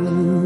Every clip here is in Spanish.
Aleluya.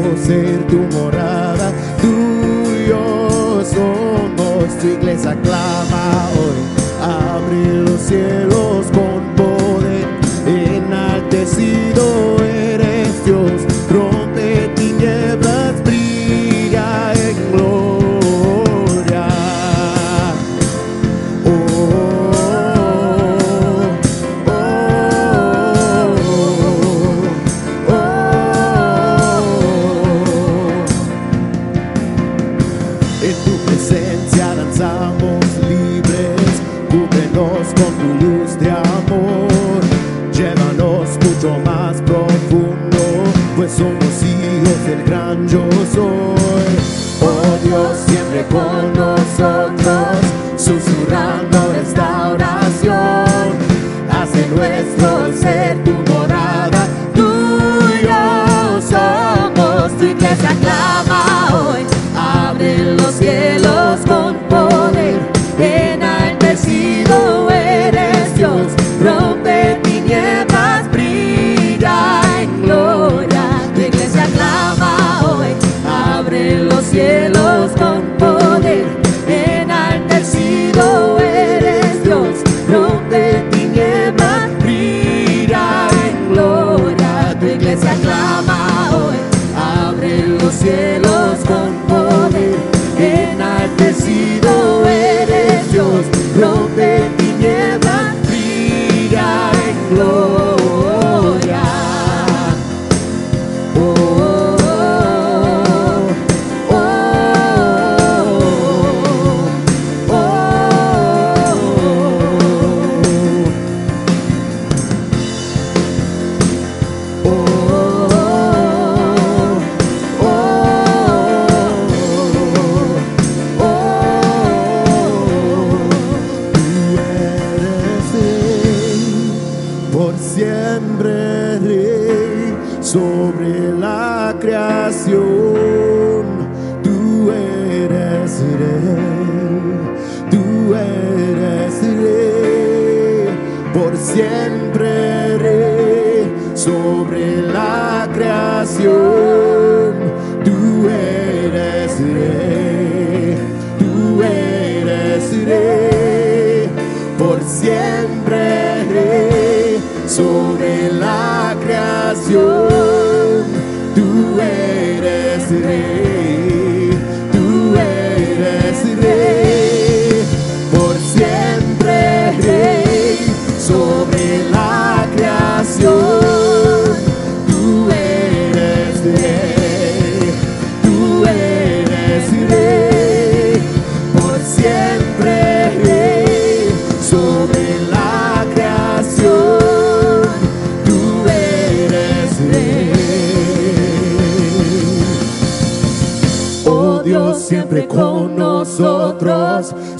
Nuestro siempre sobre la creación, tú eres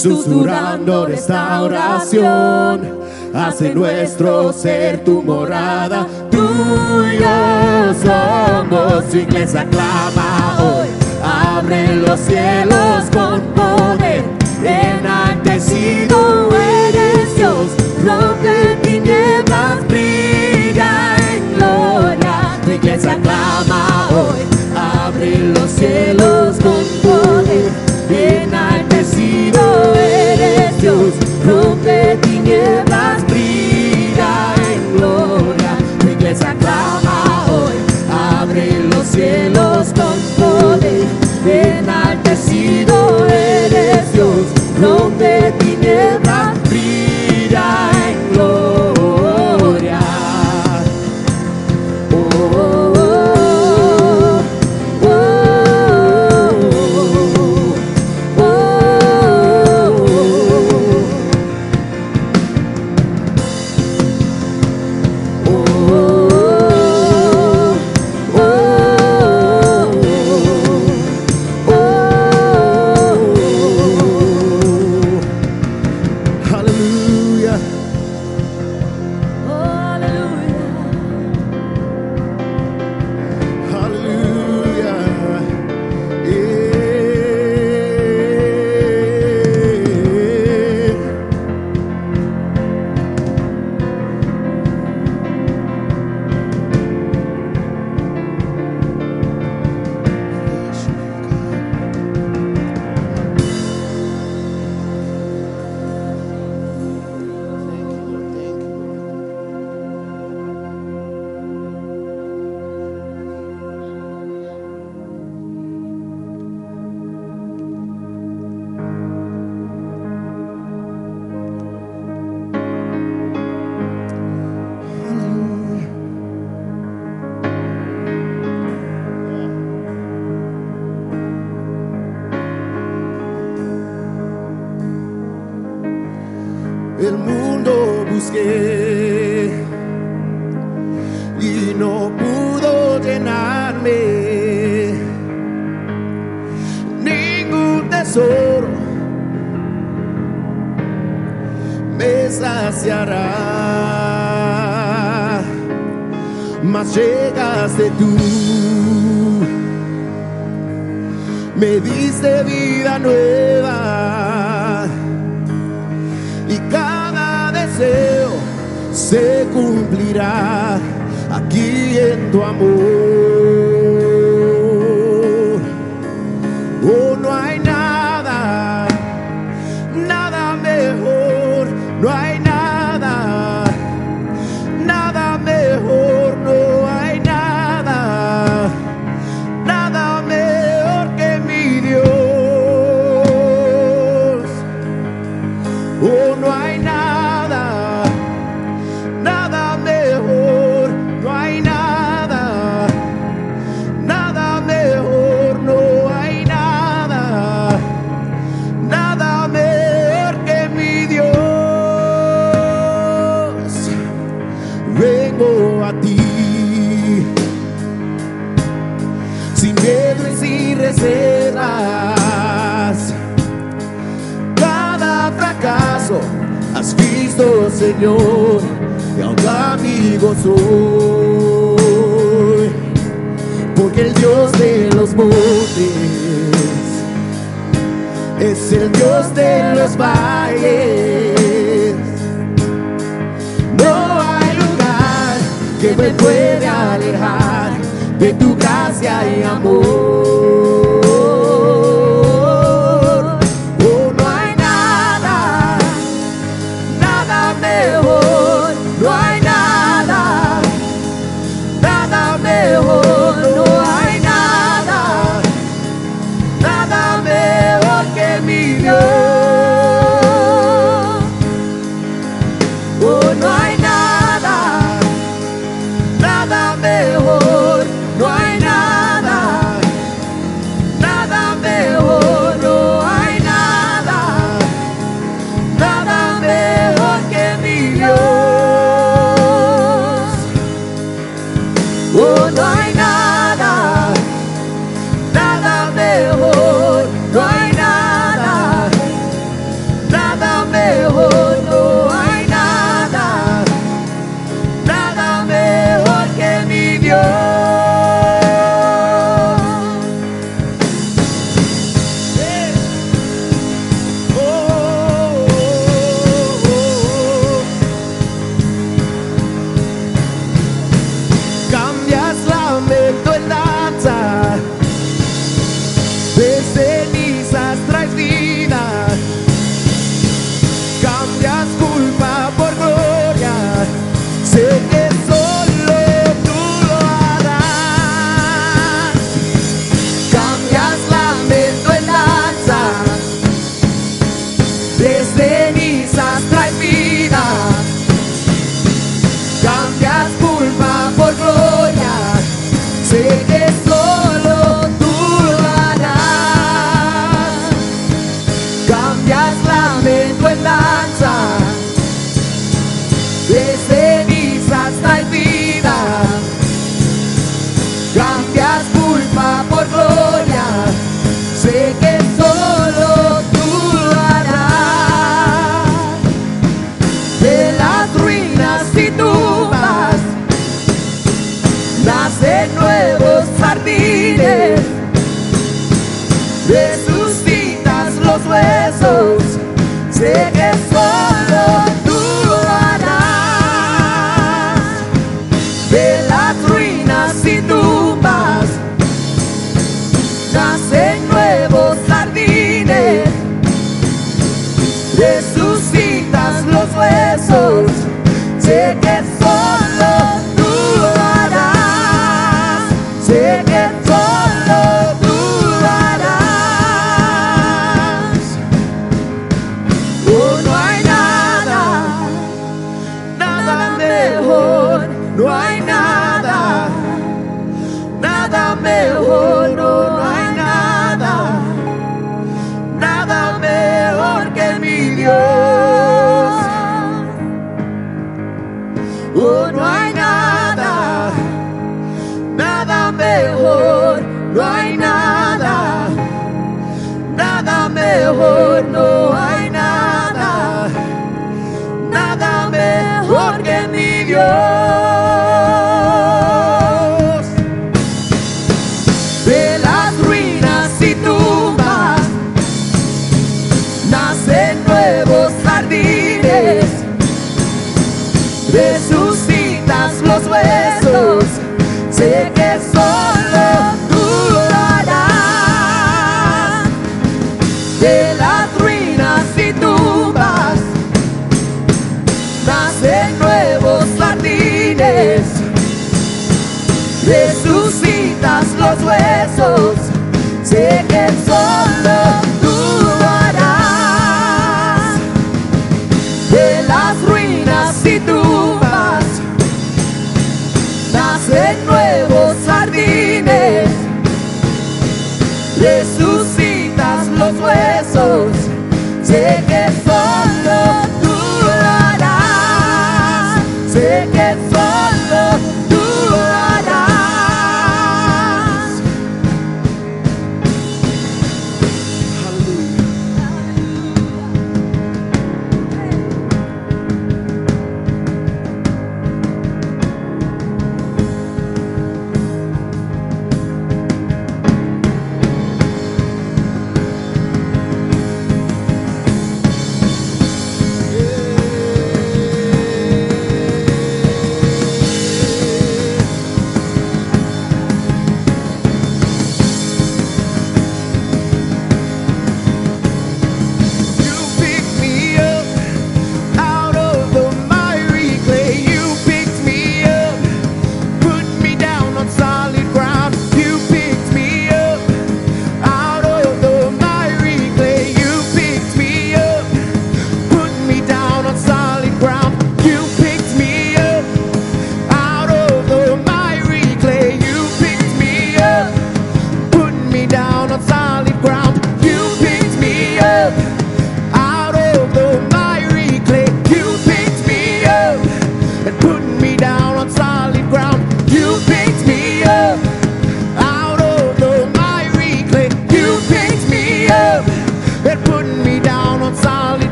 susurrando restauración. Hace nuestro ser tu morada, tuyo somos. Tu iglesia clama hoy, abre los cielos con poder. Enaltecido eres Dios, rompe tinieblas, brilla en gloria. Tu iglesia clama hoy, abre los cielos con poder bendecido eres Dios. de los valles. No hay lugar que me pueda alejar de tu gracia y amor.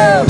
you.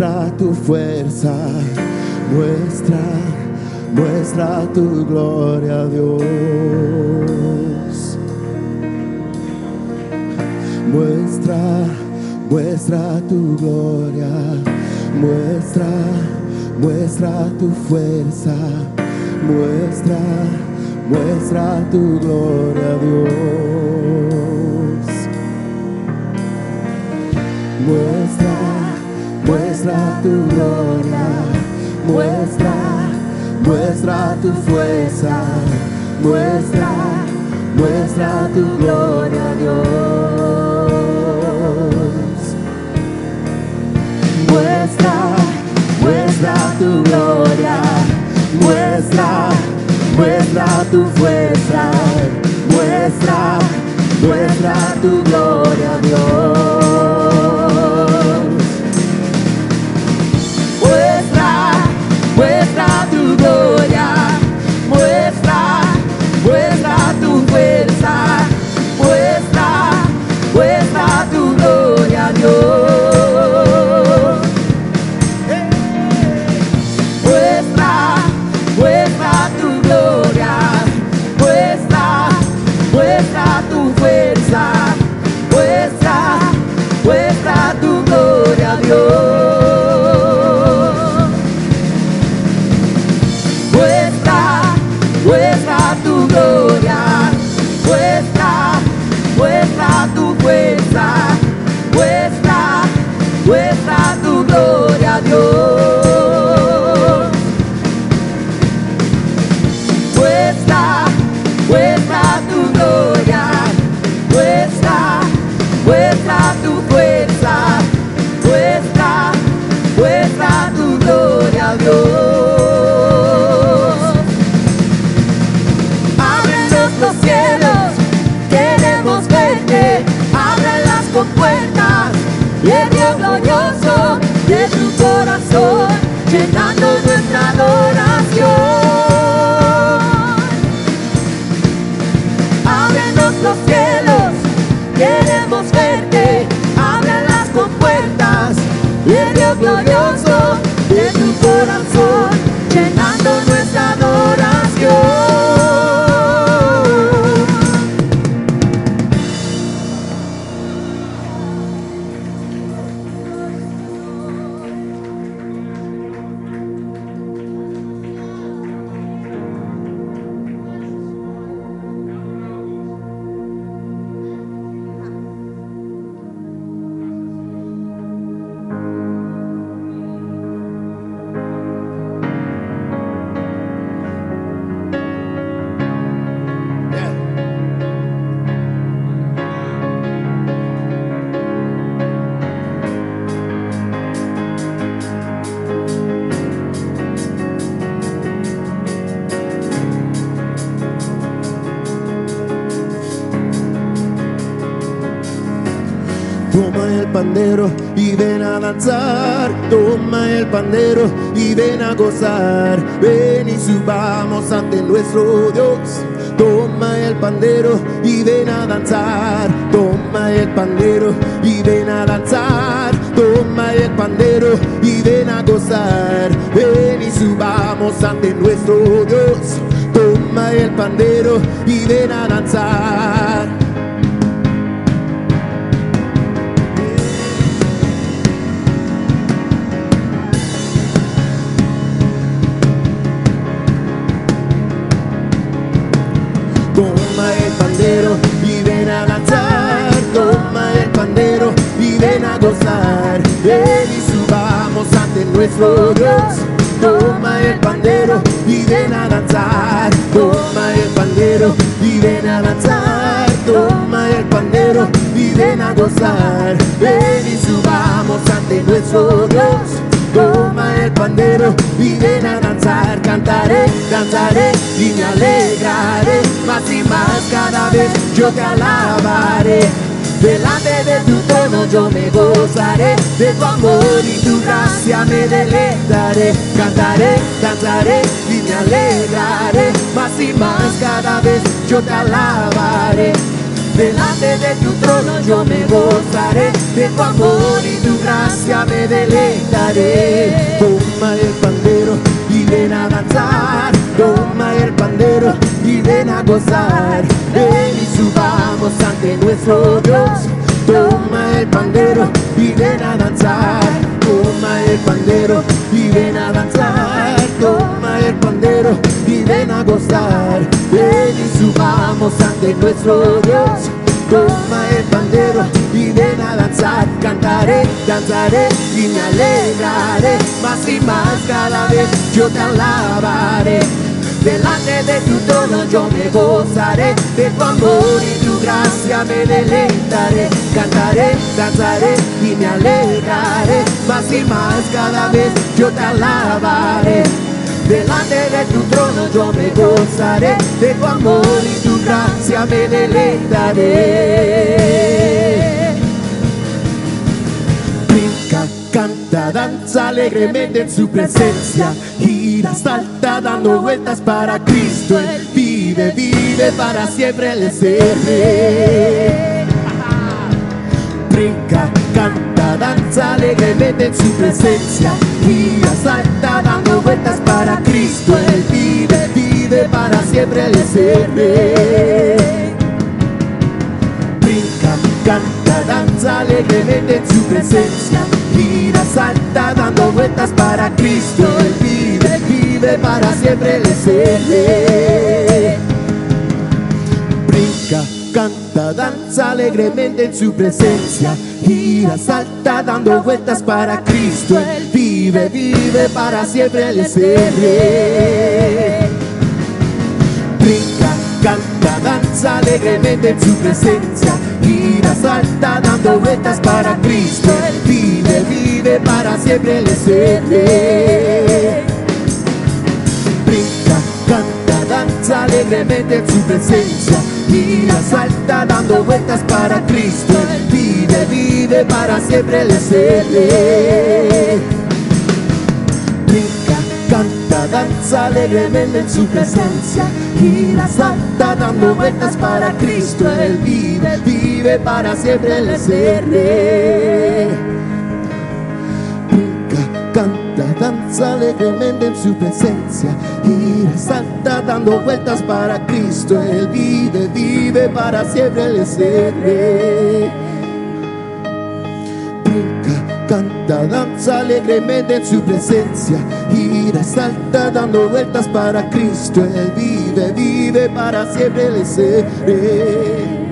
muestra tu fuerza, muestra, muestra tu gloria, Dios. Muestra, muestra tu gloria, muestra, muestra tu fuerza, muestra, muestra tu gloria, Dios muestra tu gloria, muestra, muestra tu fuerza, muestra, muestra tu gloria, Dios. Muestra, muestra tu gloria, muestra, muestra tu fuerza, muestra, muestra tu gloria, Dios. gloria, muestra, muestra tu poder. Ven a danzar. Toma el pandero y ven a danzar. Toma el pandero y ven a gozar. Ven y subamos ante nuestro Dios. Toma el pandero y ven a danzar, cantaré, danzaré y me alegraré, más y más cada vez yo te alabaré. Delante de tu trono yo me gozaré, de tu amor y tu gracia me deleitaré. Cantaré, danzaré alegraré, más y más cada vez yo te alabaré. Delante de tu trono yo me gozaré, de tu amor y tu gracia me deleitaré. Toma el pandero y ven a danzar, toma el pandero y ven a gozar. Ven y subamos ante nuestro Dios. Toma el pandero y ven a danzar, toma el pandero y ven a danzar, toma el ven a gozar. Ven y subamos ante nuestro Dios. Toma el pandero y ven a danzar, cantaré, danzaré y me alegraré, más y más cada vez yo te alabaré. Delante de tu trono yo me gozaré, de tu amor y tu gracia me deleitaré. Cantaré, danzaré y me alegraré, más y más cada vez yo te alabaré. Delante de tu trono yo me gozaré, de tu amor y tu gracia me deleitaré. Brinca, canta, danza alegremente en su presencia. Gira, salta, dando vueltas para Cristo. Él vive, vive para siempre, el rey. Brinca, canta, danza alegremente en su presencia. Gira, salta, dando vueltas para Cristo. Él vive, vive para siempre, el rey. Brinca, canta, danza alegremente en su presencia. Gira, salta, dando vueltas para Cristo. Él vive, vive para siempre, el rey. Brinca, canta, danza alegremente en su presencia. Gira, salta, dando vueltas para Cristo. Vive, vive para siempre, el rey. Brinca, canta, danza alegremente en su presencia. Gira, salta, dando vueltas para Cristo. Vive, vive para siempre, el rey. Alegremente en su presencia. Gira, salta, dando vueltas para Cristo. Vive, vive para siempre, el rey. Brinca, canta, danza alegremente en su presencia. Gira, salta, dando vueltas para Cristo. Él vive, vive para siempre, Él es danza alegremente en su presencia. Gira, salta, dando vueltas para Cristo. Él vive, vive para siempre, Él es el rey. Brinca, canta, danza alegremente en su presencia. Gira, salta, dando vueltas para Cristo. Él vive, vive para siempre, Él es el rey.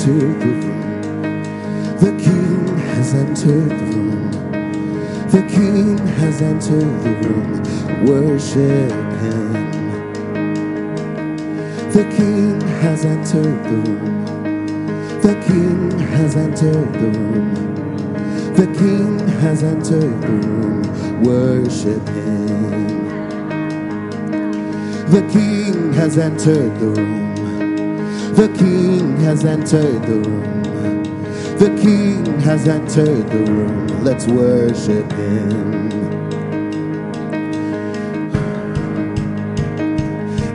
Entered the room. The King has entered the room. The King has entered the room. Worship Him. The King has entered the room. The King has entered the room. The King has entered the room. Worship Him. The King has entered the room. The King has entered the room. The King has entered the room. Let's worship Him.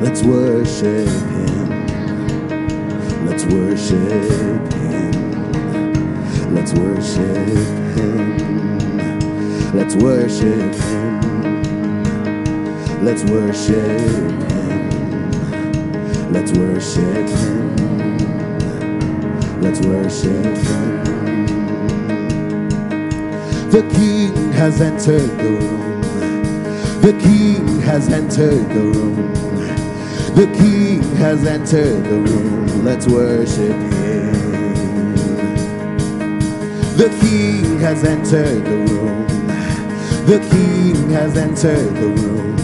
Let's worship Him. Let's worship Him. Let's worship Him. Let's worship Him. Let's worship Him. Let's worship Him. Let's worship Him. The King has entered the room. The King has entered the room. The King has entered the room. Let's worship Him. The King has entered the room. The King has entered the room.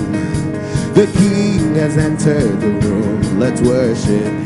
The King has entered the room. Let's worship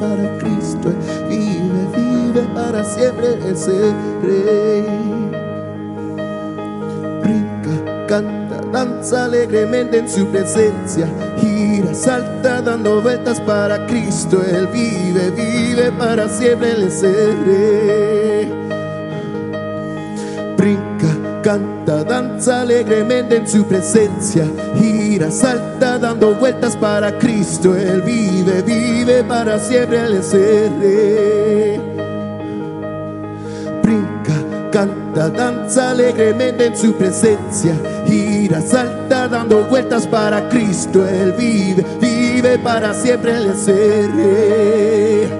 para Cristo. Vive, vive para siempre ese rey. Brinca, canta, danza alegremente en su presencia. Gira, salta dando vueltas para Cristo. Él vive, vive para siempre Él es el rey. Brinca, canta, danza alegremente en su presencia. Gira, salta dando vueltas para Cristo. Él vive, vive para siempre Él el rey. Brinca, canta, danza alegremente en su presencia. Gira, salta dando vueltas para Cristo. Él vive, vive para siempre Él el rey.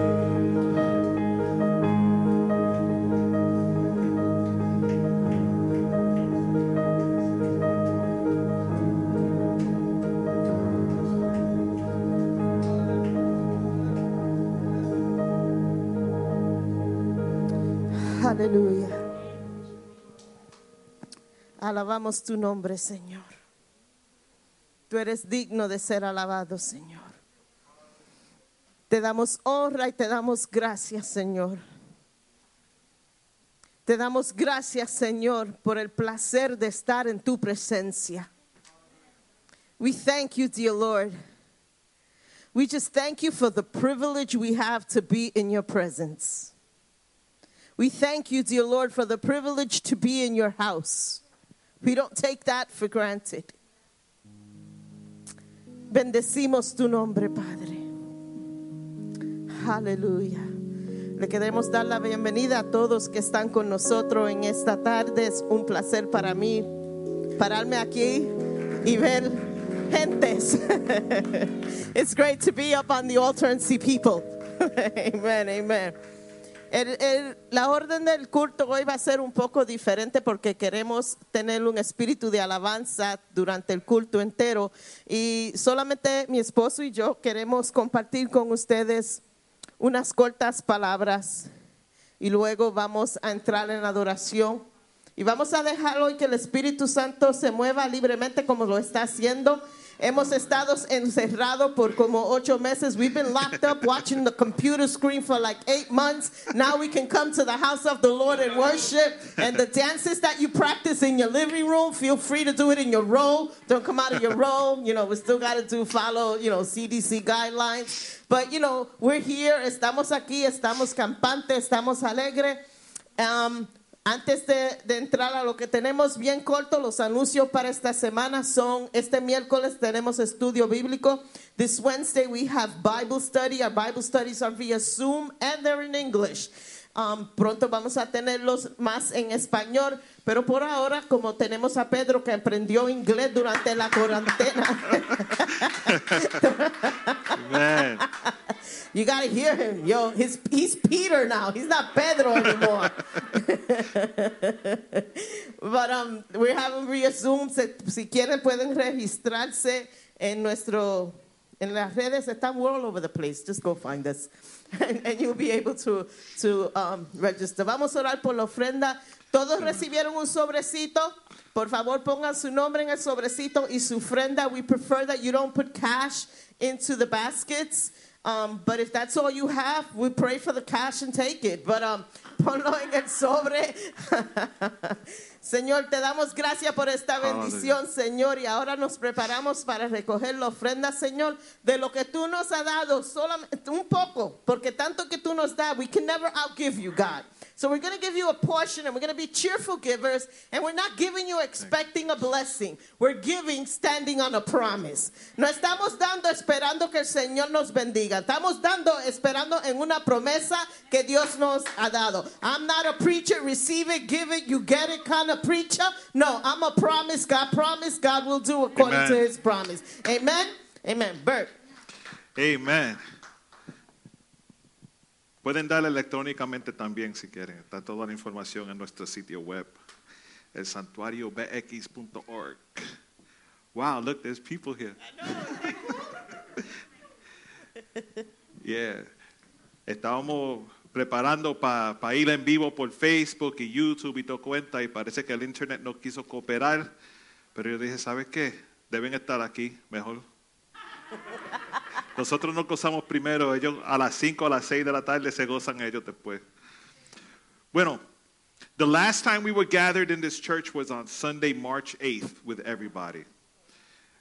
Alabamos tu nombre, Señor. Tú eres digno de ser alabado, Señor. Te damos honra y te damos gracias, Señor. Te damos gracias, Señor, por el placer de estar en tu presencia. We thank you, dear Lord. We just thank you for the privilege we have to be in your presence. We thank you, dear Lord, for the privilege to be in your house. We don't take that for granted. Bendecimos tu nombre, Padre. Aleluya. Le queremos dar la bienvenida a todos que están con nosotros en esta tarde. Es un placer para mí pararme aquí y ver gentes. It's great to be up on the altar and see people. amen, amen. El- el- la orden del culto hoy va a ser un poco diferente porque queremos tener un espíritu de alabanza durante el culto entero y solamente mi esposo y yo queremos compartir con ustedes unas cortas palabras y luego vamos a entrar en adoración y vamos a dejar hoy que el Espíritu Santo se mueva libremente como lo está haciendo. Hemos estado encerrados por como ocho meses. We've been locked up watching the computer screen for like eight months. Now we can come to the house of the Lord and worship. And the dances that you practice in your living room, feel free to do it in your role. Don't come out of your role. You know, we still got to do follow, you know, CDC guidelines. But, you know, we're here. Estamos aquí. Estamos campantes. Estamos alegres. Um, antes de, entrar a lo que tenemos bien corto, los anuncios para esta semana son, este miércoles tenemos estudio bíblico. This Wednesday we have Bible study. Our Bible studies are via Zoom and they're in English. Um, pronto vamos a tenerlos más en español, pero por ahora, como tenemos a Pedro que aprendió inglés durante la cuarentena, you got to hear him. Yo, he's, he's Peter now. He's not Pedro anymore. But um, we're having. Se- Si quieren, pueden registrarse en nuestro. En las redes we're all over the place. Just go find us. And, and you'll be able to, to um, register. Vamos a orar por la ofrenda. Todos recibieron un sobrecito. Por favor, pongan su nombre en el sobrecito y su ofrenda. We prefer that you don't put cash into the baskets. Um, but if that's all you have, we pray for the cash and take it. But um, ponlo en el sobre. Señor, te damos gracias por esta bendición, Señor, y ahora nos preparamos para recoger la ofrenda, Señor, de lo que tú nos has dado, solamente un poco, porque tanto que tú nos das, we can never outgive you, God. So we're going to give you a portion and we're going to be cheerful givers and we're not giving you expecting a blessing. We're giving standing on a promise. No estamos dando esperando que el Señor nos bendiga. Estamos dando esperando en una promesa que Dios nos ha dado. I'm not a preacher, receive it, give it, you get it kind of preacher. No, I'm a promise. God promised, God will do according to his promise. Amen. Amen. Bert. amen. Pueden darle electrónicamente también si quieren. Está toda la información en nuestro sitio web, el santuariobx.org. Wow, look, there's people here. yeah. Estábamos preparando para ir en vivo por Facebook y YouTube y todo cuenta y parece que el internet no quiso cooperar, pero yo dije, ¿sabes qué? Deben estar aquí mejor. Nosotros nos gozamos primero, ellos a las 5 a las 6 de la tarde se gozan ellos después. Bueno, the last time we were gathered in this church was on Sunday, March 8th with everybody.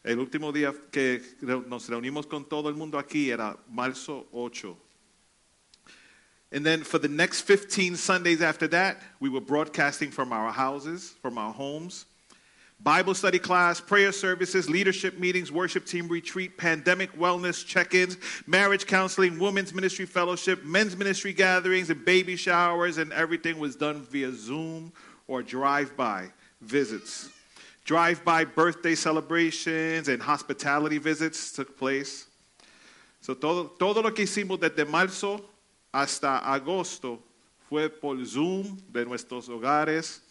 El último día que nos reunimos con todo el mundo aquí era marzo 8. And then for the next 15 Sundays after that, we were broadcasting from our houses, from our homes. Bible study class, prayer services, leadership meetings, worship team retreat, pandemic wellness check ins, marriage counseling, women's ministry fellowship, men's ministry gatherings, and baby showers, and everything was done via Zoom or drive by visits. Drive by birthday celebrations and hospitality visits took place. So todo, todo lo que hicimos desde marzo hasta agosto fue por Zoom de nuestros hogares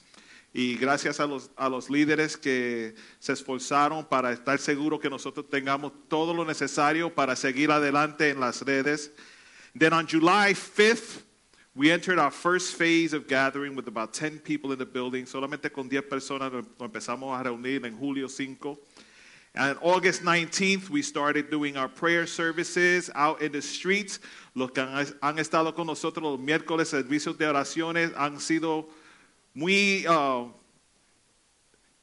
y gracias a los, a los líderes que se esforzaron para estar seguros que nosotros tengamos todo lo necesario para seguir adelante en las redes. Then on July 5th, we entered our first phase of gathering with about 10 people in the building. Solamente con 10 personas empezamos a reunir en julio 5. And August 19th, we started doing our prayer services out in the streets. Los que han, han estado con nosotros los miércoles, servicios de oraciones, han sido muy uh,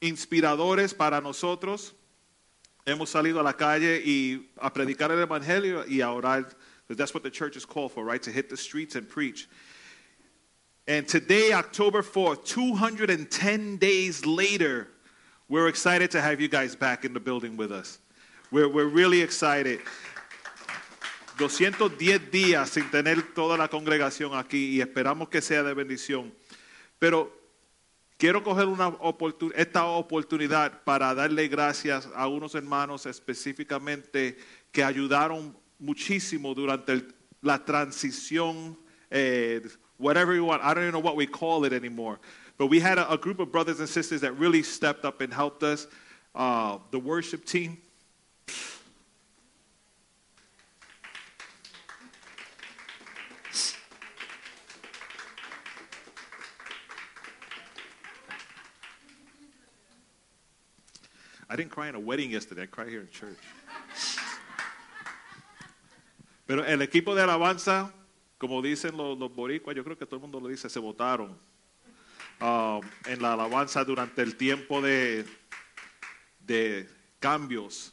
inspiradores para nosotros. Hemos salido a la calle y a predicar el evangelio y a orar. That's what the church is called for, right? To hit the streets and preach. And today, October 4th, 210 days later, we're excited to have you guys back in the building with us. We're, we're really excited. 210 días sin tener toda la congregación aquí y esperamos que sea de bendición. Pero quiero coger una oportun- esta oportunidad para darle gracias a unos hermanos específicamente que ayudaron muchísimo durante el- la transición, eh, whatever you want. I don't even know what we call it anymore. But we had a, a group of brothers and sisters that really stepped up and helped us. Uh, the worship team, I didn't cry in a wedding yesterday. I cried here in church. Pero el equipo de alabanza, como dicen los, los boricuas, yo creo que todo el mundo lo dice, se votaron um, en la alabanza durante el tiempo de, de cambios.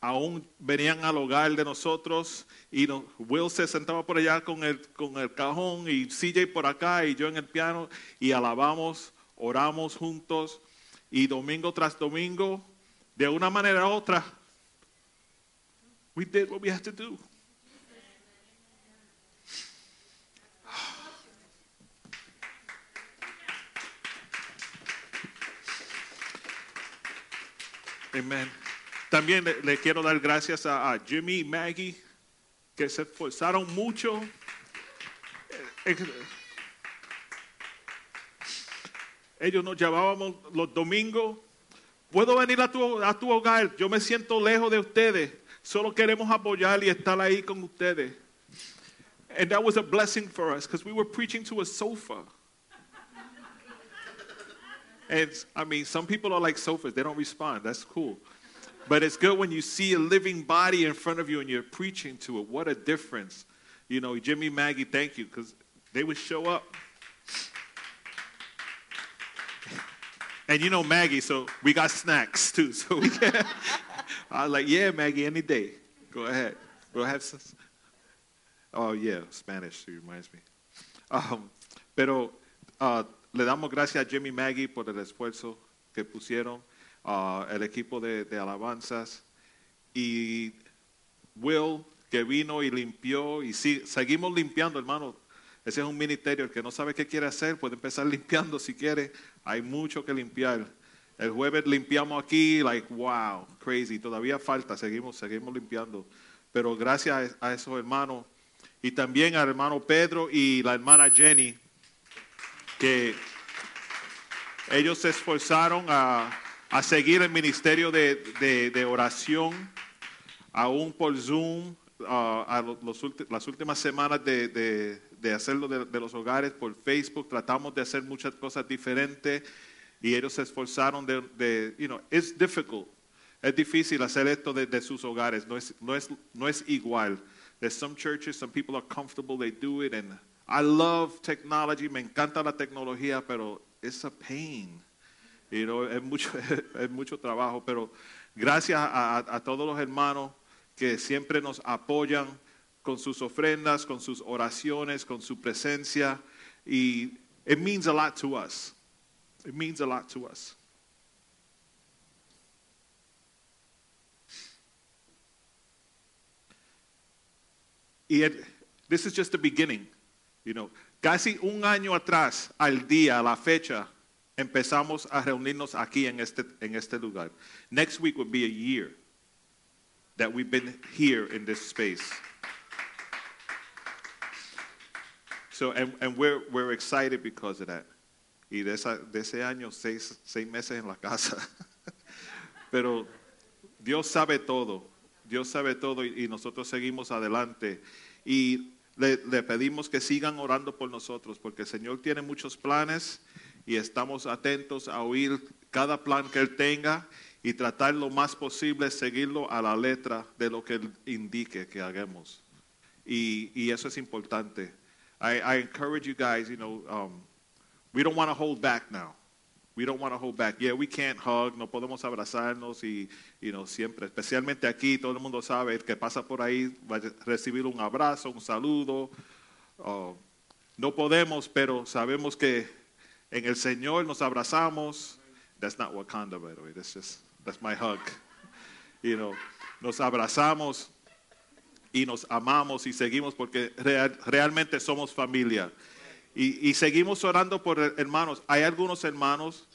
Aún venían al hogar de nosotros y nos- Will se sentaba por allá con el, con el cajón y CJ por acá y yo en el piano y alabamos, oramos juntos y domingo tras domingo, de una manera u otra, we did what we had to do. Amen. También le, quiero dar gracias a, a Jimmy y Maggie, que se esforzaron mucho. Eh, eh, Ellos nos llamábamos los domingos. Puedo venir a tu, a tu hogar. Yo me siento lejos de ustedes. Solo queremos apoyar y estar ahí con ustedes. And that was a blessing for us because we were preaching to a sofa. And I mean, some people are like sofas, they don't respond. That's cool. But it's good when you see a living body in front of you and you're preaching to it. What a difference. You know, Jimmy, Maggie, thank you because they would show up. And you know Maggie, so we got snacks too. So we can, I was like, yeah, Maggie, any day. Go ahead. Go have some. Oh, yeah, Spanish, she reminds me. Um, pero uh, le damos gracias a Jimmy Maggie por el esfuerzo que pusieron, uh, el equipo de, alabanzas y Will que vino y limpió y sí, seguimos limpiando, hermano. Ese es un ministerio, el que no sabe qué quiere hacer puede empezar limpiando si quiere. Hay mucho que limpiar. El jueves limpiamos aquí, like, wow, crazy. Todavía falta, seguimos, seguimos limpiando. Pero gracias a, a esos hermanos y también al hermano Pedro y la hermana Jenny, que ellos se esforzaron a, a seguir el ministerio de, de- oración, aún por Zoom, ah, a lo- los las últimas semanas de, de- hacerlo de, los hogares, por Facebook, tratamos de hacer muchas cosas diferentes y ellos se esforzaron de, de you know, it's difficult. Es difícil hacer esto desde sus hogares, no es, no es, no es igual. There's some churches, some people are comfortable, they do it, and I love technology, me encanta la tecnología, pero it's a pain. You know, es, mucho, es mucho trabajo, pero gracias a, a- todos los hermanos que siempre nos apoyan con sus ofrendas, con sus oraciones, con su presencia, y it means a lot to us. It means a lot to us. El- this is just the beginning. You know, casi un año atrás, al día, a la fecha, empezamos a reunirnos aquí en este, en este lugar. Next week would be a year that we've been here in this space. So, and, we're, we're excited because of that. Y de, esa, de ese año, seis, seis meses en la casa. Pero Dios sabe todo, Dios sabe todo y, y nosotros seguimos adelante. Y le, pedimos que sigan orando por nosotros, porque el Señor tiene muchos planes y estamos atentos a oír cada plan que Él tenga y tratar lo más posible, seguirlo a la letra de lo que Él indique que hagamos. Y, y eso es importante. I, I encourage you guys, you know, um, we don't want to hold back now. We don't want to hold back. Yeah, we can't hug, no podemos abrazarnos y, you know, siempre, especialmente aquí, todo el mundo sabe, que pasa por ahí va a recibir un abrazo, un saludo. Oh, no podemos, pero sabemos que en el Señor nos abrazamos. That's not Wakanda, by the way. That's just, that's my hug. you know, nos abrazamos y nos amamos y seguimos porque real- realmente somos familia. Y, y seguimos orando por hermanos. Hay algunos hermanos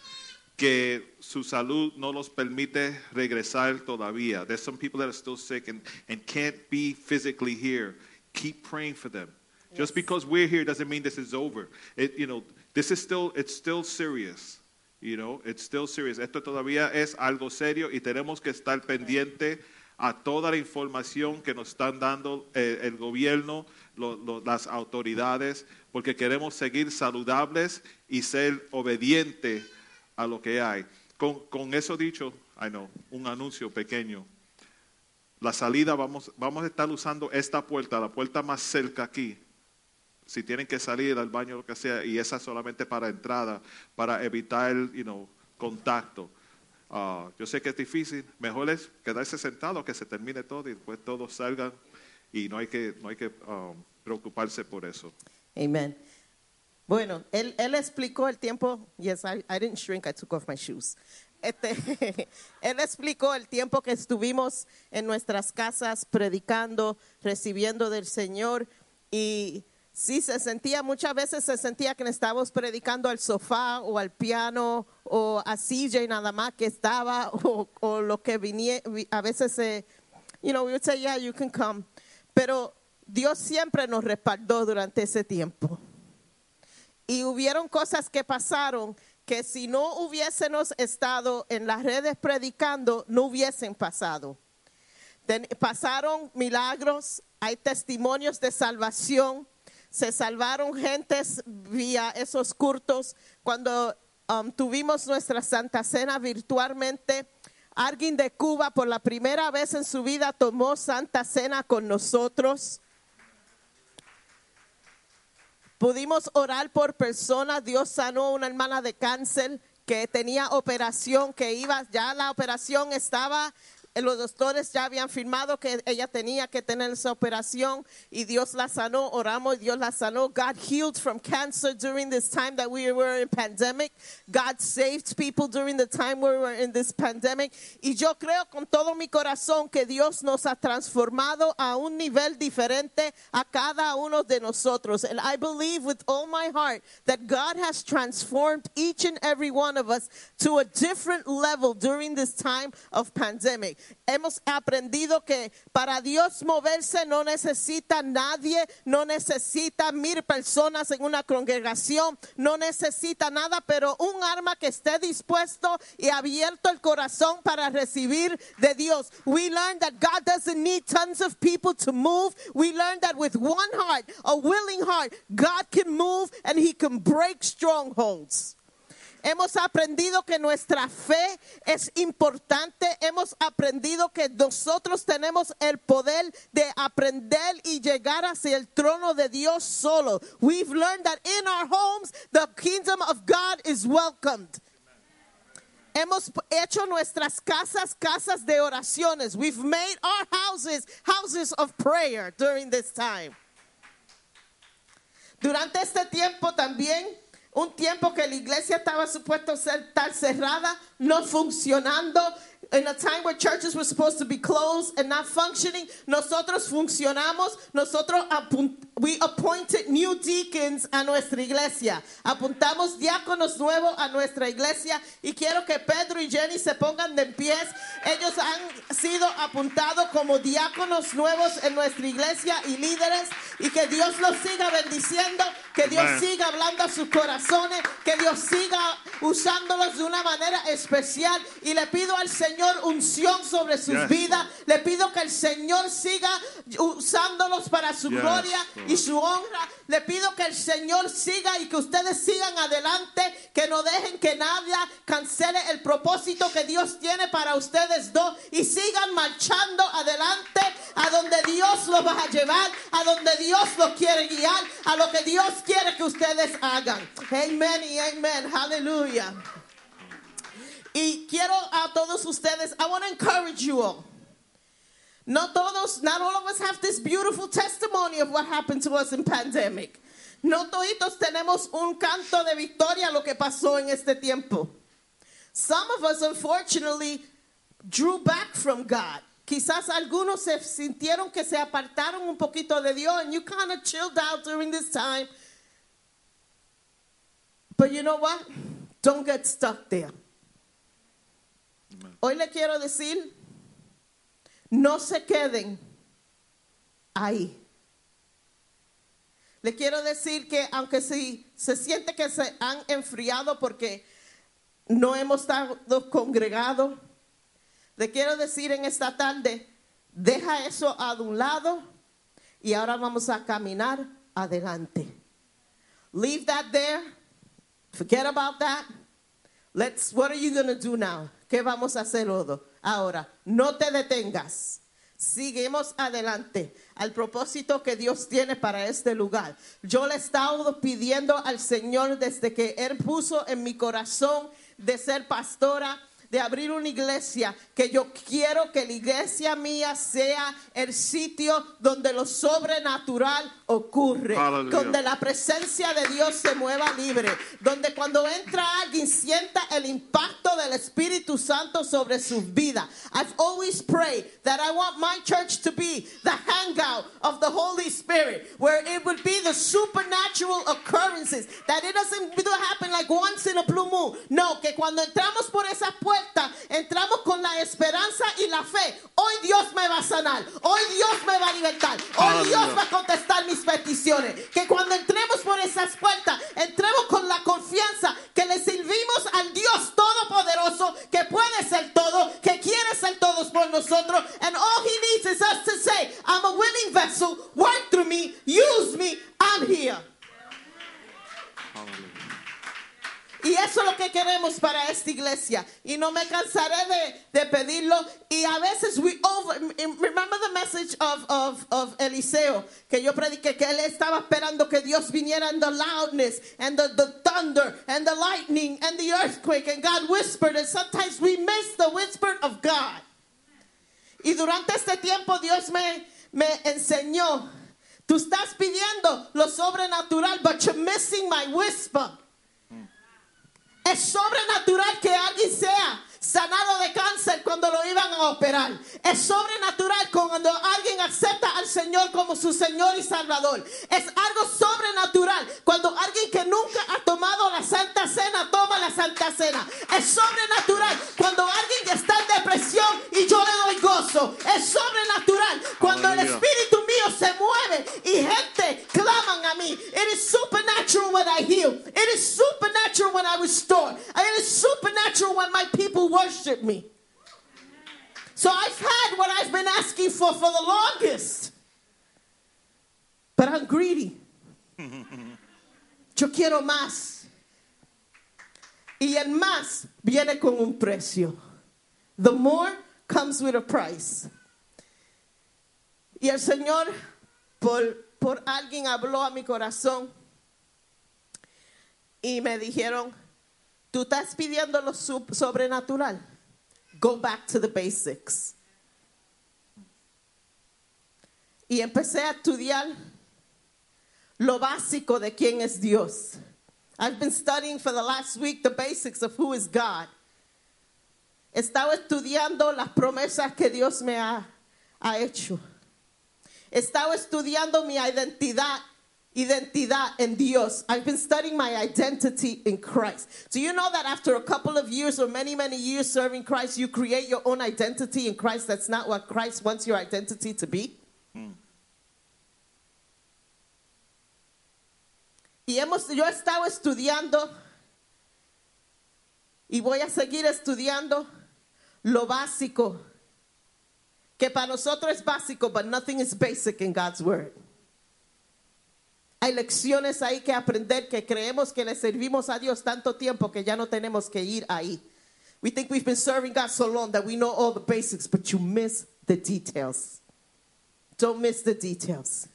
que su salud no los permite regresar todavía. There's some people that are still sick and, and can't be physically here. Keep praying for them. Just because we're here doesn't mean this is over. It, you know, this is still, it's still serious. You know, it's still serious. Esto todavía es algo serio y tenemos que estar pendiente a toda la información que nos están dando eh, el gobierno, las autoridades, porque queremos seguir saludables y ser obedientes a lo que hay. Con, con eso dicho, I know, un anuncio pequeño. La salida vamos, vamos a estar usando esta puerta, la puerta más cerca aquí. Si tienen que salir al baño o lo que sea, y esa solamente para entrada, para evitar, you know, contacto. Ah, yo sé que es difícil, mejor es quedarse sentado que se termine todo y después todos salgan y no hay que, no hay que um, preocuparse por eso. Amen. Bueno, él, él explicó el tiempo. Yes, I, I didn't shrink, I took off my shoes. Este, él explicó el tiempo que estuvimos en nuestras casas predicando, recibiendo del Señor. Y sí, se sentía, muchas veces se sentía que estábamos predicando al sofá o al piano o a CJ nada más que estaba o, o lo que venía. A veces se, you know, we would say, yeah, you can come. Pero Dios siempre nos respaldó durante ese tiempo. Y hubieron cosas que pasaron que si no hubiésemos estado en las redes predicando, no hubiesen pasado. Pasaron milagros, hay testimonios de salvación, se salvaron gentes vía esos cultos. Cuando um, tuvimos nuestra Santa Cena virtualmente, alguien de Cuba por la primera vez en su vida tomó Santa Cena con nosotros. Pudimos orar por personas. Dios sanó a una hermana de cáncer que tenía operación, que iba, ya la operación estaba, los doctores ya habían firmado que ella tenía que tener esa operación y Dios la sanó. Oramos Dios la sanó. God healed from cancer during this time that we were in pandemic. God saved people during the time we were in this pandemic. Y yo creo con todo mi corazón que Dios nos ha transformado a un nivel diferente a cada uno de nosotros. And I believe with all my heart that God has transformed each and every one of us to a different level during this time of pandemic. Hemos aprendido que para Dios moverse no necesita nadie, no necesita mil personas en una congregación, no necesita nada, pero un arma que esté dispuesto y abierto el corazón para recibir de Dios. We learned that God doesn't need tons of people to move. We learned that with one heart, a willing heart, God can move and he can break strongholds. Hemos aprendido que nuestra fe es importante. Hemos aprendido que nosotros tenemos el poder de aprender y llegar hacia el trono de Dios solo. We've learned that in our homes, the kingdom of God is welcomed. Hemos hecho nuestras casas casas de oraciones. We've made our houses houses of prayer during this time. Durante este tiempo también, un tiempo que la iglesia estaba supuesto ser estar cerrada, no funcionando, in a time where churches were supposed to be closed and not functioning, nosotros funcionamos, nosotros we appointed new deacons a nuestra iglesia. Apuntamos diáconos nuevos a nuestra iglesia y quiero que Pedro y Jenny se pongan de pies. Ellos han sido apuntados como diáconos nuevos en nuestra iglesia y líderes y que Dios los siga bendiciendo, que Dios Amen. siga hablando a sus corazones, que Dios siga usándolos de una manera especial y le pido al Señor unción sobre sus Yes, vidas, le pido que el Señor siga usándolos para su Yes, gloria Lord. y su honra, le pido que el Señor siga y que ustedes sigan adelante, que no dejen que nadie cancele el propósito que Dios tiene para ustedes dos y sigan marchando adelante a donde Dios los va a llevar, a donde Dios los quiere guiar, a lo que Dios quiere que ustedes hagan. Amén y amén. Aleluya. Y quiero a todos ustedes, I want to encourage you all. No todos, not all of us have this beautiful testimony of what happened to us in pandemic. No toditos tenemos un canto de victoria lo que pasó en este tiempo. Some of us, unfortunately, drew back from God. Quizás algunos se sintieron que se apartaron un poquito de Dios and you kind of chilled out during this time. But you know what? Don't get stuck there. Hoy le quiero decir, no se queden ahí. Le quiero decir que aunque si se siente que se han enfriado porque no hemos estado congregados, le quiero decir en esta tarde, deja eso a un lado y ahora vamos a caminar adelante. Leave that there. Forget about that. Let's, what are you going to do now? ¿Qué vamos a hacer ahora? No te detengas. Seguimos adelante al propósito que Dios tiene para este lugar. Yo le he pidiendo al Señor desde que Él puso en mi corazón de ser pastora de abrir una iglesia, que yo quiero que la iglesia mía sea el sitio donde lo sobrenatural ocurre, donde la presencia de Dios se mueva libre, donde cuando entra alguien sienta el impacto del Espíritu Santo sobre su vida. I've always prayed that I want my church to be the hangout of the Holy Spirit, where it would be the supernatural occurrences, that it doesn't happen like once in a blue moon. No, que cuando entramos por esa puerta, entramos con la esperanza y la fe. Hoy Dios me va a sanar, hoy Dios me va a libertar, hoy Dios va a contestar mis peticiones. Que cuando entremos por esas puertas, entremos con la confianza que le servimos al Dios Todopoderoso, que puede ser todo, que quiere ser todos por nosotros. And all he needs is us to say, I'm a willing vessel, work through me, use me, I'm here. Y eso es lo que queremos para esta iglesia. Y no me cansaré de, de pedirlo. Y a veces we over. Remember the message of, of, of Eliseo que yo prediqué que él estaba esperando que Dios viniera en the loudness and the, the thunder and the lightning and the earthquake. And God whispered. And sometimes we miss the whisper of God. Y durante este tiempo Dios me, me enseñó. Tú estás pidiendo lo sobrenatural, but you're missing my whisper. Es sobrenatural que alguien sea sanado de cáncer cuando lo iban a operar. Es sobrenatural cuando alguien acepta al Señor como su Señor y Salvador. Es algo sobrenatural cuando alguien que nunca ha tomado la Santa Cena toma la Santa Cena. Es sobrenatural cuando alguien está en depresión y yo le doy gozo. Es sobrenatural cuando el. Espíritu mío se mueve y gente claman a mí. It is supernatural when I heal. It is supernatural when I restore. It is supernatural when my people worship me. So I've had what I've been asking for for the longest. But I'm greedy. Yo quiero más. Y el más viene con un precio. The more comes with a price. Y el Señor, por, por alguien habló a mi corazón y me dijeron, tú estás pidiendo lo sobrenatural. Go back to the basics. Y empecé a estudiar lo básico de quién es Dios. I've been studying for the last week the basics of who is God. Estaba estudiando las promesas que Dios me ha, ha hecho. Estaba estudiando mi identidad, identidad en Dios. I've been studying my identity in Christ. Do you know that after a couple of years or many, many years serving Christ, you create your own identity in Christ? That's not what Christ wants your identity to be. Hmm. Y hemos, yo he estado estudiando y voy a seguir estudiando lo básico, que para nosotros es básico, but nothing is basic in God's word. Hay lecciones ahí que aprender que creemos que le servimos a Dios tanto tiempo que ya no tenemos que ir ahí. We think we've been serving God so long that we know all the basics, but you miss the details. Don't miss the details.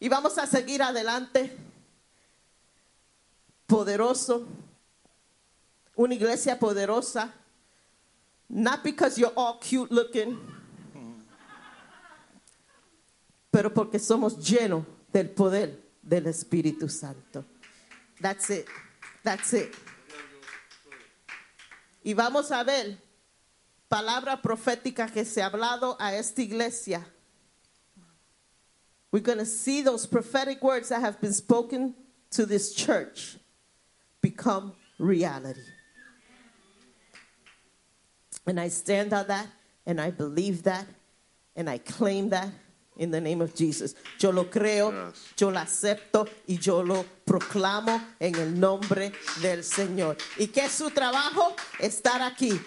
Y vamos a seguir adelante. Poderoso. Una iglesia poderosa. Not because you're all cute looking, pero porque somos llenos del poder del Espíritu Santo. That's it. That's it. Y vamos a ver palabra profética que se ha hablado a esta iglesia. We're going to see those prophetic words that have been spoken to this church become reality. And I stand on that, and I believe that, and I claim that in the name of Jesus. Yo lo creo, Yes. yo lo acepto y yo lo proclamo en el nombre del Señor. ¿Y qué es su trabajo? Estar aquí.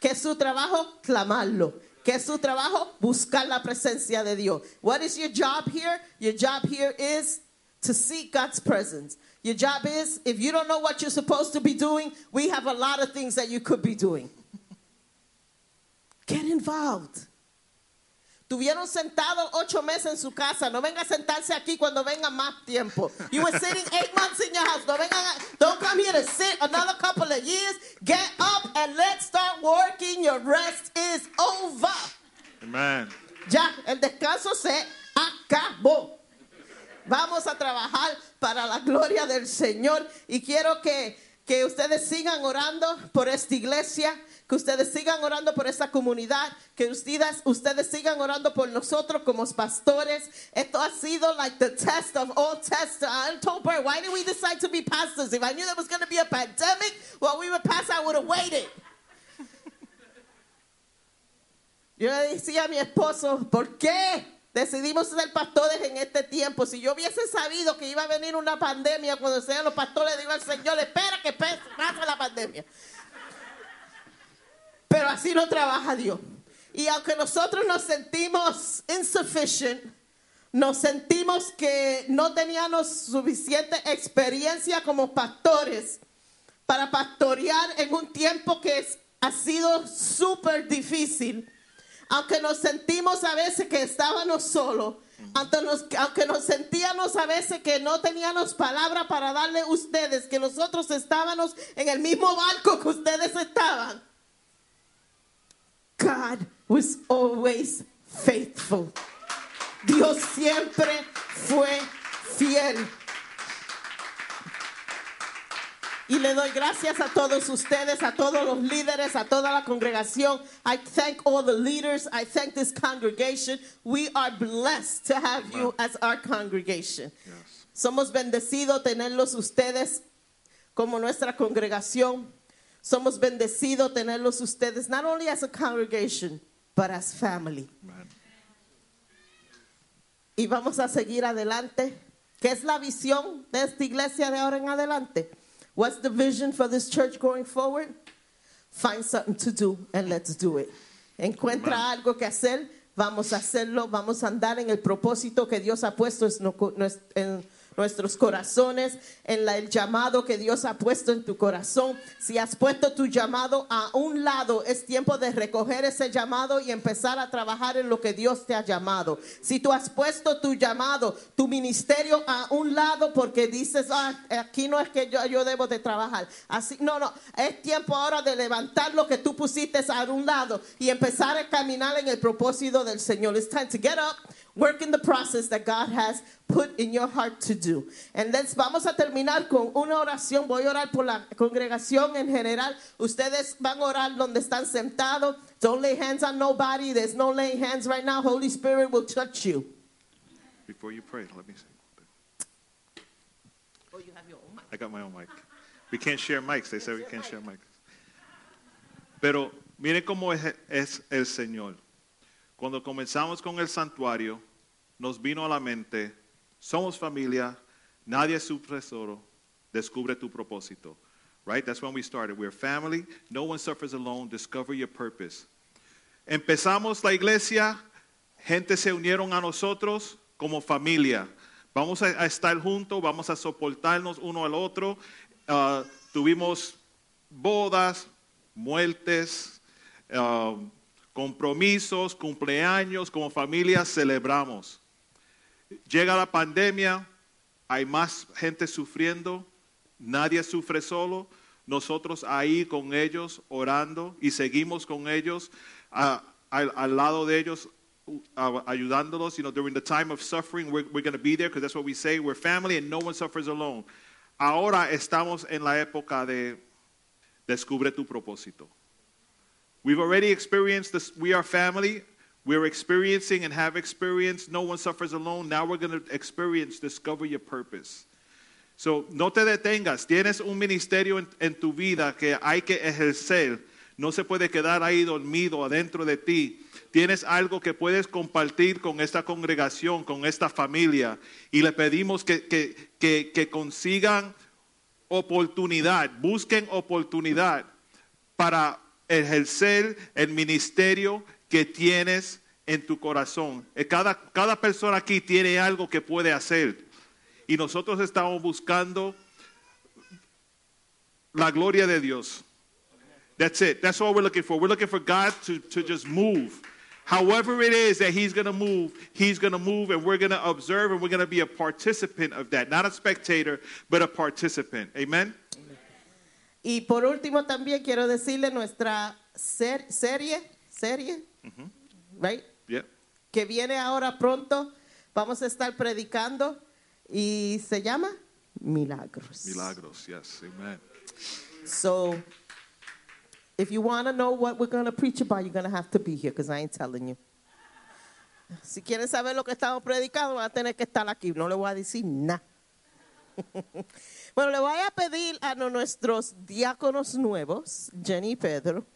¿Qué es su trabajo? Clamarlo. ¿Qué es su trabajo? Buscar la presencia de Dios. What is your job here? Your job here is to seek God's presence. Your job is, if you don't know what you're supposed to be doing, we have a lot of things that you could be doing. Get involved. Tuvieron sentados ocho meses en su casa. No venga a sentarse aquí cuando venga más tiempo. You were sitting eight months in your house. No vengan a- don't come here to sit another couple of years. Get up and let's start working. Your rest is over. Amen. Ya, el descanso se acabó. Vamos a trabajar para la gloria del Señor y quiero que, que ustedes sigan orando por esta iglesia, que ustedes sigan orando por esta comunidad, que ustedes, ustedes sigan orando por nosotros como pastores. Esto ha sido like the test of all tests. I told Bert, why did we decide to be pastors? If I knew there was going to be a pandemic, well, we would pass, I would have waited. Yo le decía a mi esposo, ¿por qué decidimos ser pastores en este tiempo? Si yo hubiese sabido que iba a venir una pandemia, cuando sean los pastores, digo al Señor, espera que pase la pandemia. Pero así no trabaja Dios. Y aunque nosotros nos sentimos insufficient, nos sentimos que no teníamos suficiente experiencia como pastores para pastorear en un tiempo que ha sido súper difícil. Aunque nos sentimos a veces que estábamos solos, aunque nos, sentíamos a veces que no teníamos palabra para darle a ustedes, que nosotros estábamos en el mismo barco que ustedes estaban. God was always faithful. Dios siempre fue fiel. Y le doy gracias a todos ustedes, a todos los líderes, a toda la congregación. I thank all the leaders. I thank this congregation. We are blessed to have you as our congregation. Yes. Somos bendecidos tenerlos ustedes como nuestra congregación. Somos bendecidos tenerlos ustedes not only as a congregation, but as family. Amen. Y vamos a seguir adelante. ¿Qué es la visión de esta iglesia de ahora en adelante? What's the vision for this church going forward? Find something to do and let's do it. Encuentra Amen. algo que hacer, vamos a hacerlo, vamos a andar en el propósito que Dios ha puesto en no- nues- en nuestros corazones, en la- el llamado que Dios ha puesto en tu corazón. Si has puesto tu llamado a un lado, es tiempo de recoger ese llamado y empezar a trabajar en lo que Dios te ha llamado. Si tú has puesto tu llamado, tu ministerio a un lado porque dices, ah, aquí no es que yo, yo debo de trabajar. Así, no, no, es tiempo ahora de levantar lo que tú pusiste a un lado y empezar a caminar en el propósito del Señor. It's time to get up, work in the process that God has put in your heart to do. And let's, vamos a terminar con una oración. Voy a orar por la congregación en general. Ustedes van a orar donde están sentados. Don't lay hands on nobody. There's no laying hands right now. Holy Spirit will touch you. Before you pray, let me say. Oh, you have your own mic. I got my own mic. We can't share mics. They said we can't share mics. Pero mire cómo es, es el Señor. Cuando comenzamos con el santuario, nos vino a la mente, somos familia, nadie es su descubre tu propósito. Right? That's when we started. We're family, no one suffers alone, discover your purpose. Empezamos la iglesia, gente se unieron a nosotros como familia. Vamos a, estar juntos, vamos a soportarnos uno al otro. Ah, tuvimos bodas, muertes, ah, compromisos, cumpleaños, como familia celebramos. Llega la pandemia, hay más gente sufriendo, nadie sufre solo, nosotros ahí con ellos orando y seguimos con ellos al, lado de ellos uh, ayudándolos. You know, during the time of suffering, we're going to be there because that's what we say. We're family and no one suffers alone. Ahora estamos en la época de descubre tu propósito. We've already experienced this. We are family. We're experiencing and have experienced no one suffers alone. Now we're going to experience discover your purpose. So, no te detengas. Tienes un ministerio en, tu vida que hay que ejercer. No se puede quedar ahí dormido adentro de ti. Tienes algo que puedes compartir con esta congregación, con esta familia. Y le pedimos que, que, que consigan oportunidad, busquen oportunidad para ejercer el ministerio que tienes en tu corazón. Eh, Cada, cada persona aquí tiene algo que puede hacer. Y nosotros estamos buscando la gloria de Dios. That's it. That's all we're looking for. We're looking for God to, to just move. However, it is that He's going to move, He's going to move, and we're going to observe and we're going to be a participant of that. Not a spectator, but a participant. Amen? Y por último también quiero decirle nuestra ser- serie, serie, right? Yeah. que viene ahora pronto. Vamos a estar predicando y se llama Milagros. Milagros, yes. Amen. So, if you want to know what we're going to preach about, you're going to have to be here because I ain't telling you. Si quieren saber lo que estamos predicando, van a tener que estar aquí. No le voy a decir nada. bueno, le voy a pedir a nuestros diáconos nuevos, Jenny y Pedro,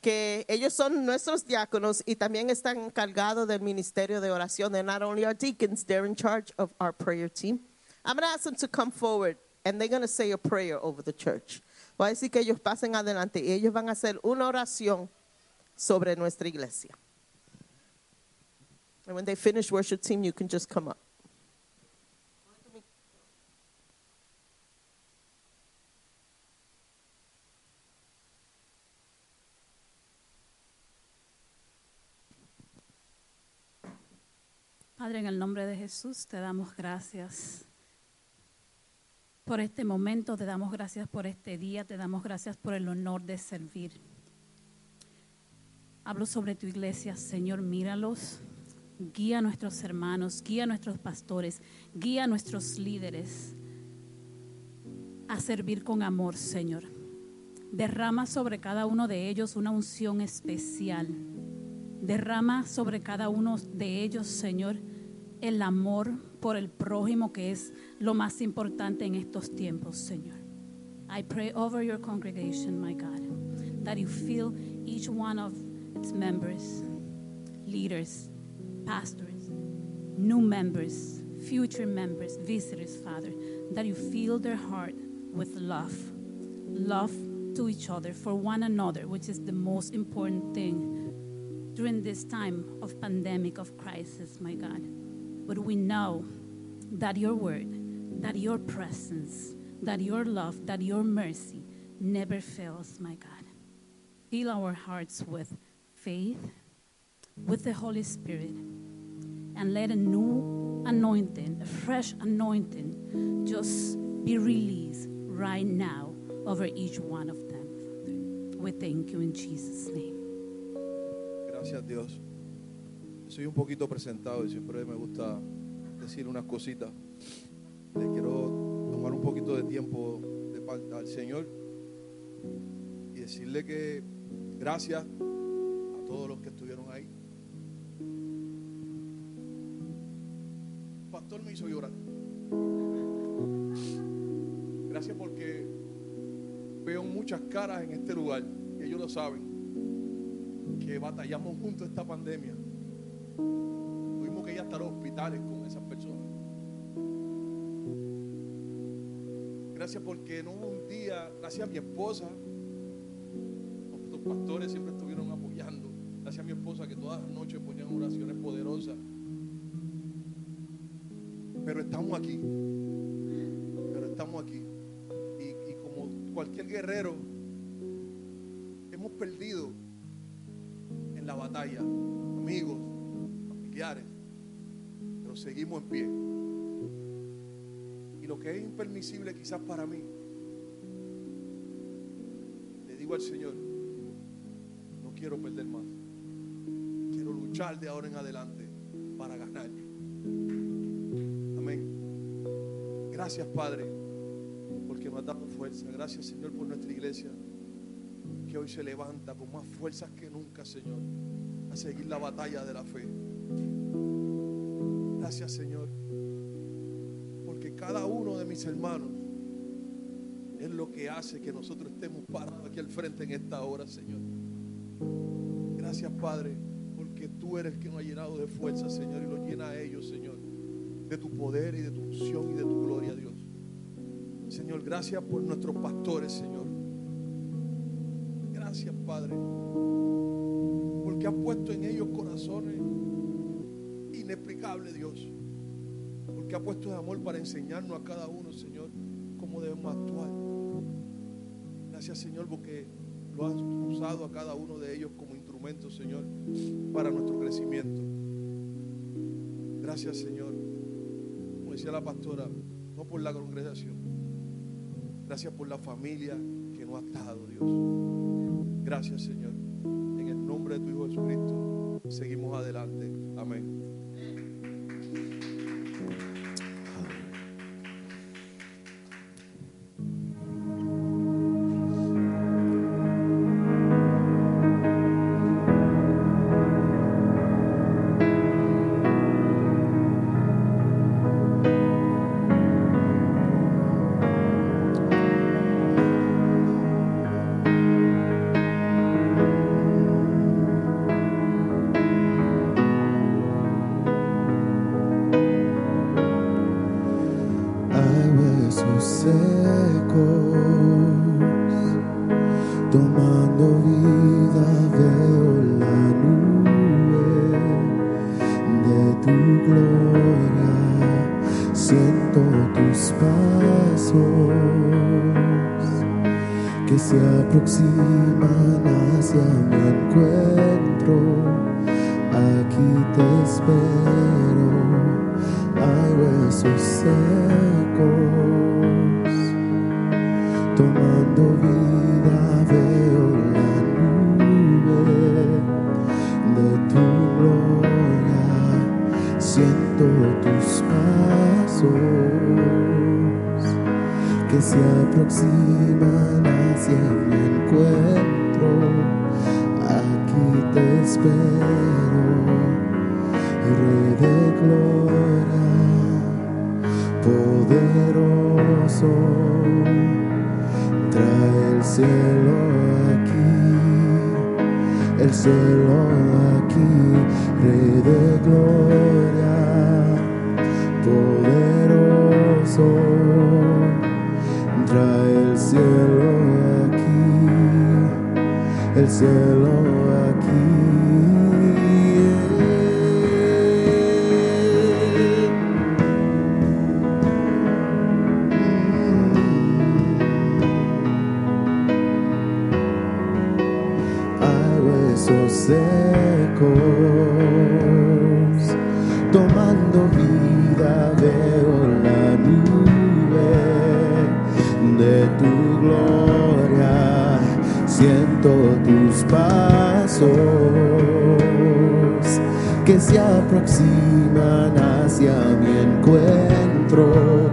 que ellos son nuestros diáconos y también están encargados del ministerio de oración. They're not only our deacons, they're in charge of our prayer team. I'm going to ask them to come forward and they're going to say a prayer over the church. Voy a decir que ellos pasen adelante y ellos van a hacer una oración sobre nuestra iglesia. And when they finish worship team, you can just come up. En el nombre de Jesús te damos gracias por este momento, te damos gracias por este día, te damos gracias por el honor de servir. Hablo sobre tu iglesia, Señor, míralos, guía a nuestros hermanos, guía a nuestros pastores, guía a nuestros líderes a servir con amor, Señor. Derrama sobre cada uno de ellos una unción especial. Derrama sobre cada uno de ellos, Señor, el amor por el prójimo, que es lo más importante en estos tiempos, Señor. I pray over your congregation, my God, that you fill each one of its members, leaders, pastors, new members, future members, visitors, Father, that you fill their heart with love, love to each other, for one another, which is the most important thing during this time of pandemic, of crisis, my God. But we know that your word, that your presence, that your love, that your mercy never fails, my God. Fill our hearts with faith, with the Holy Spirit, and let a new anointing, a fresh anointing, just be released right now over each one of them. We thank you in Jesus' name. Gracias Dios. Soy un poquito presentado y siempre me gusta decir unas cositas. Le quiero tomar un poquito de tiempo de al Señor y decirle que gracias a todos los que estuvieron ahí. Pastor me hizo llorar. Gracias porque veo muchas caras en este lugar y ellos lo saben que batallamos juntos esta pandemia. Tuvimos que ir hasta los hospitales con esas personas. Gracias porque no hubo un día, gracias a mi esposa, los pastores siempre estuvieron apoyando. Gracias a mi esposa que todas las noches ponían oraciones poderosas. Pero estamos aquí. Pero estamos aquí. Y, y como cualquier guerrero, hemos perdido en la batalla, seguimos en pie. Y lo que es impermisible quizás para mí, le digo al Señor, no quiero perder más. Quiero luchar de ahora en adelante para ganar. Amén. Gracias Padre, porque nos fuerza. Gracias Señor por nuestra iglesia. que hoy se levanta con más fuerzas que nunca, Señor, a seguir la batalla de la fe. Gracias, Señor, porque cada uno de mis hermanos es lo que hace que nosotros estemos parados aquí al frente en esta hora, Señor. Gracias, Padre, porque tú eres quien nos ha llenado de fuerza, Señor, y lo llena a ellos, Señor, de tu poder y de tu unción y de tu gloria, Dios. Señor, gracias por nuestros pastores, Señor. Gracias, Padre, porque has puesto en ellos corazones inexplicables, Dios. Porque ha puesto de amor para enseñarnos a cada uno, Señor, cómo debemos actuar. Gracias, Señor, porque lo has usado a cada uno de ellos como instrumento, Señor, para nuestro crecimiento. Gracias, Señor. Como decía la pastora, no por la congregación. Gracias por la familia que nos ha dado, Dios. Gracias, Señor. En el nombre de tu Hijo Jesucristo, seguimos adelante. Amén. El cielo aquí. Aproximan hacia mi encuentro.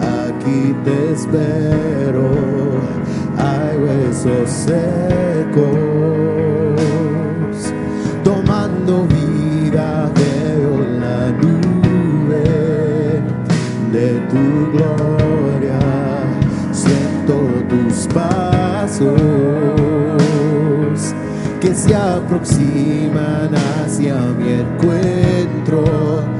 Aquí te espero, hay huesos secos, aproximan hacia mi encuentro.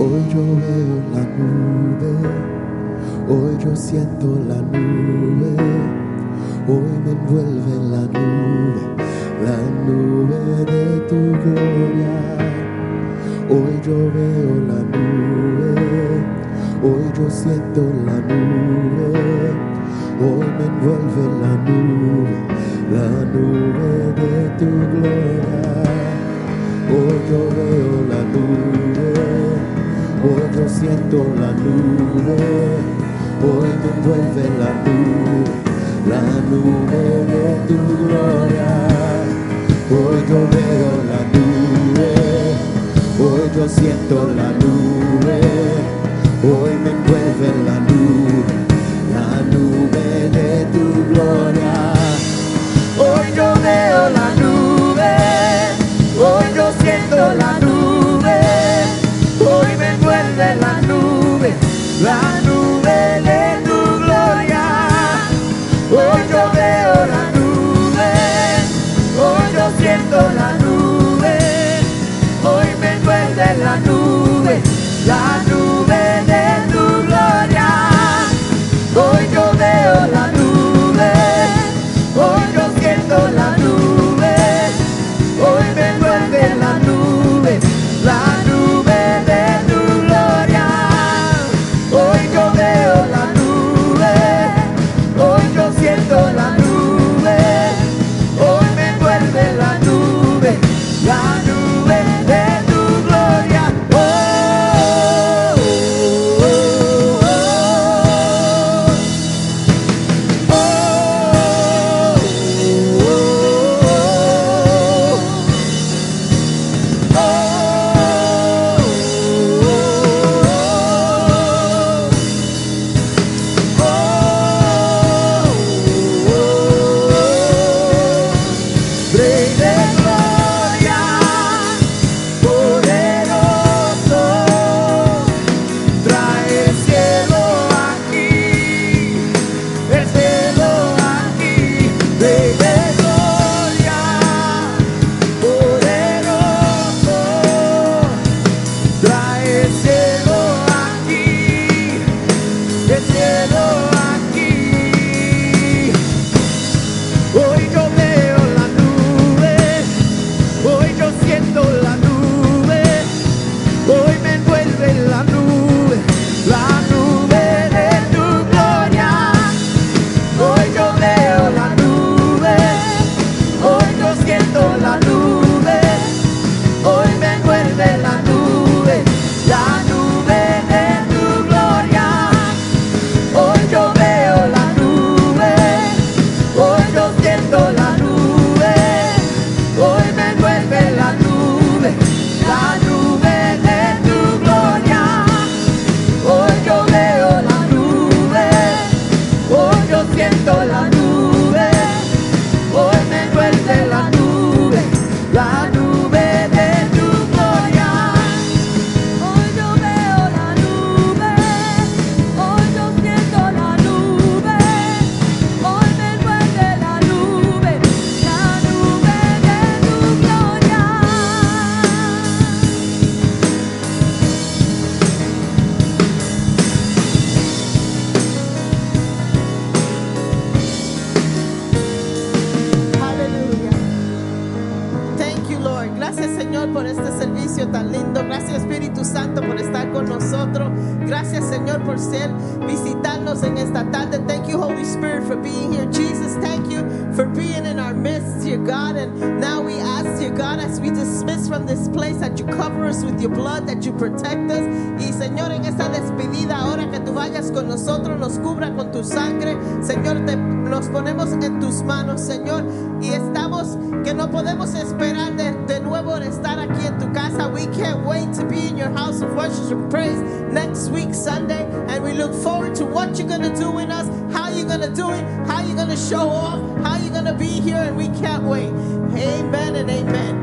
Hoy yo veo la nube, hoy yo siento la nube, hoy me envuelve la nube, la nube de tu gloria. Hoy yo veo la nube, hoy yo siento la nube, hoy me envuelve la nube, la nube de tu gloria. Hoy yo veo la nube. Hoy yo siento la nube, hoy me envuelve la nube, la nube de tu gloria. Hoy yo veo la nube, hoy yo siento la nube, hoy me envuelve la nube, la nube de tu gloria. Hoy yo veo la nube, hoy yo siento la nube. la nube de tu gloria. Hoy yo veo la nube, hoy yo siento la nube, hoy me envuelve la nube. La